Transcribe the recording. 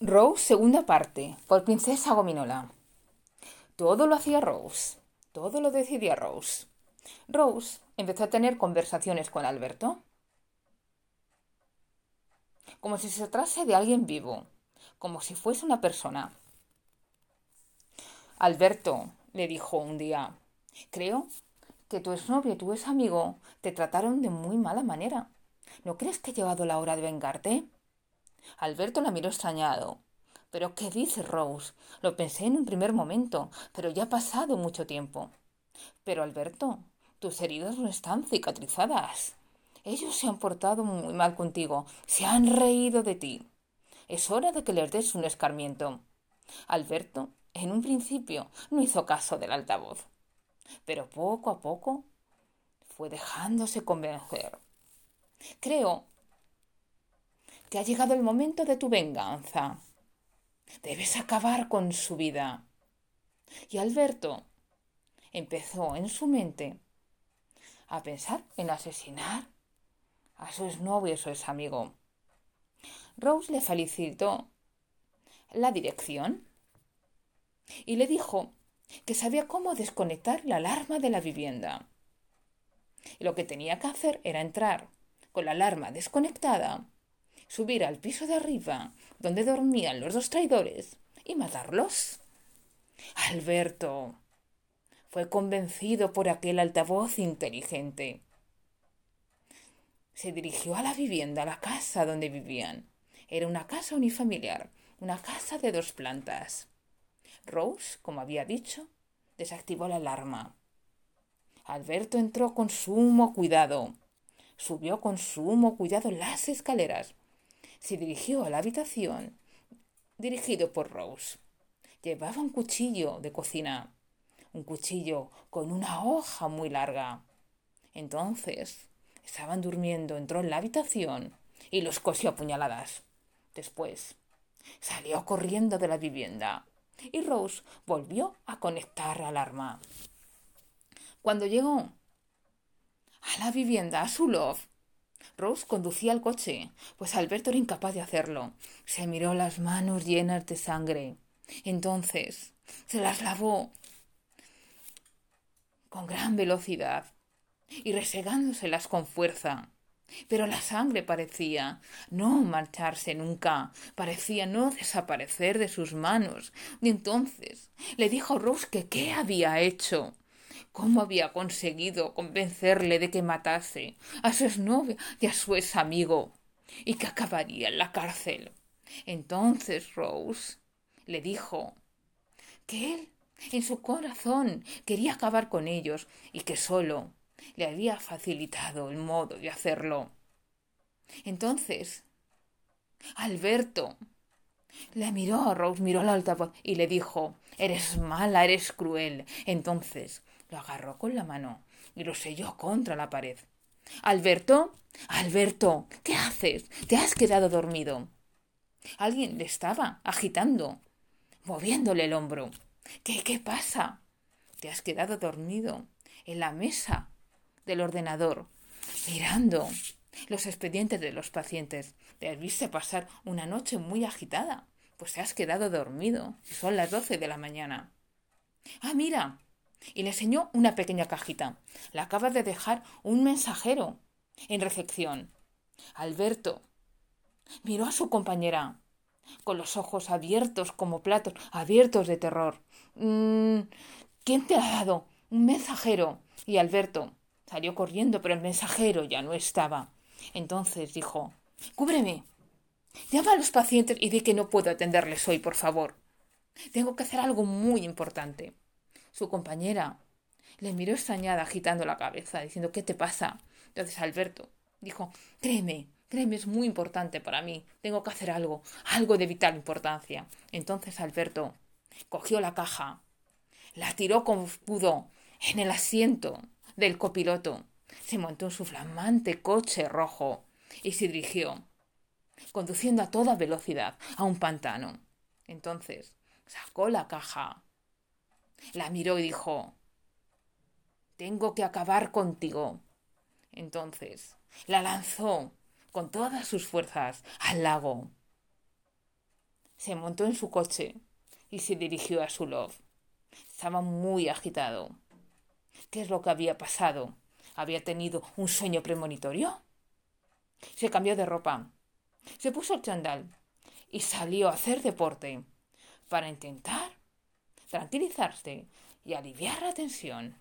Rose, segunda parte, por Princesa Gominola. Todo lo hacía Rose, todo lo decidía Rose. Rose empezó a tener conversaciones con Alberto, como si se tratase de alguien vivo, como si fuese una persona. Alberto, le dijo un día, creo que tu exnovio y tu ex amigo te trataron de muy mala manera. ¿No crees que ha llegado la hora de vengarte? Alberto la miró extrañado. ¿Pero qué dice Rose? Lo pensé en un primer momento, pero ya ha pasado mucho tiempo. Pero Alberto, tus heridas no están cicatrizadas. Ellos se han portado muy mal contigo, se han reído de ti. Es hora de que les des un escarmiento. Alberto, en un principio, no hizo caso del altavoz, pero poco a poco fue dejándose convencer. Creo que ha llegado el momento de tu venganza. Debes acabar con su vida. Y Alberto empezó en su mente a pensar en asesinar a su exnovio y su ex amigo. Rose le felicitó la dirección y le dijo que sabía cómo desconectar la alarma de la vivienda. Y lo que tenía que hacer era entrar con la alarma desconectada subir al piso de arriba, donde dormían los dos traidores, y matarlos. Alberto fue convencido por aquel altavoz inteligente. Se dirigió a la vivienda, a la casa donde vivían. Era una casa unifamiliar, una casa de dos plantas. Rose, como había dicho, desactivó la alarma. Alberto entró con sumo cuidado. Subió con sumo cuidado las escaleras se dirigió a la habitación dirigido por Rose. Llevaba un cuchillo de cocina, un cuchillo con una hoja muy larga. Entonces, estaban durmiendo, entró en la habitación y los cosió a puñaladas. Después, salió corriendo de la vivienda y Rose volvió a conectar la alarma. Cuando llegó a la vivienda, a su love, Rose conducía el coche, pues Alberto era incapaz de hacerlo. Se miró las manos llenas de sangre. Entonces se las lavó con gran velocidad y resegándoselas con fuerza. Pero la sangre parecía no marcharse nunca, parecía no desaparecer de sus manos. Y entonces le dijo Rose que qué había hecho. ¿Cómo había conseguido convencerle de que matase a su exnovia y a su ex amigo y que acabaría en la cárcel? Entonces Rose le dijo que él en su corazón quería acabar con ellos y que solo le había facilitado el modo de hacerlo. Entonces Alberto le miró a Rose, miró al altavoz y le dijo Eres mala, eres cruel. Entonces lo agarró con la mano y lo selló contra la pared. Alberto, Alberto, ¿qué haces? ¿Te has quedado dormido? Alguien le estaba agitando, moviéndole el hombro. ¿Qué, qué pasa? Te has quedado dormido en la mesa del ordenador, mirando los expedientes de los pacientes. Te has visto pasar una noche muy agitada, pues te has quedado dormido. Son las doce de la mañana. Ah, mira, y le enseñó una pequeña cajita. La acaba de dejar un mensajero en recepción. Alberto miró a su compañera con los ojos abiertos como platos, abiertos de terror. Mm, ¿Quién te ha dado? Un mensajero. Y Alberto salió corriendo, pero el mensajero ya no estaba. Entonces dijo Cúbreme. Llama a los pacientes y di que no puedo atenderles hoy, por favor. Tengo que hacer algo muy importante. Su compañera le miró extrañada, agitando la cabeza, diciendo ¿Qué te pasa? Entonces Alberto dijo Créeme, créeme, es muy importante para mí. Tengo que hacer algo, algo de vital importancia. Entonces Alberto cogió la caja, la tiró como pudo en el asiento del copiloto, se montó en su flamante coche rojo y se dirigió, conduciendo a toda velocidad, a un pantano. Entonces sacó la caja, la miró y dijo Tengo que acabar contigo. Entonces la lanzó con todas sus fuerzas al lago. Se montó en su coche y se dirigió a su loft. Estaba muy agitado. ¿Qué es lo que había pasado? ¿Había tenido un sueño premonitorio? Se cambió de ropa, se puso el chandal y salió a hacer deporte para intentar tranquilizarse y aliviar la tensión.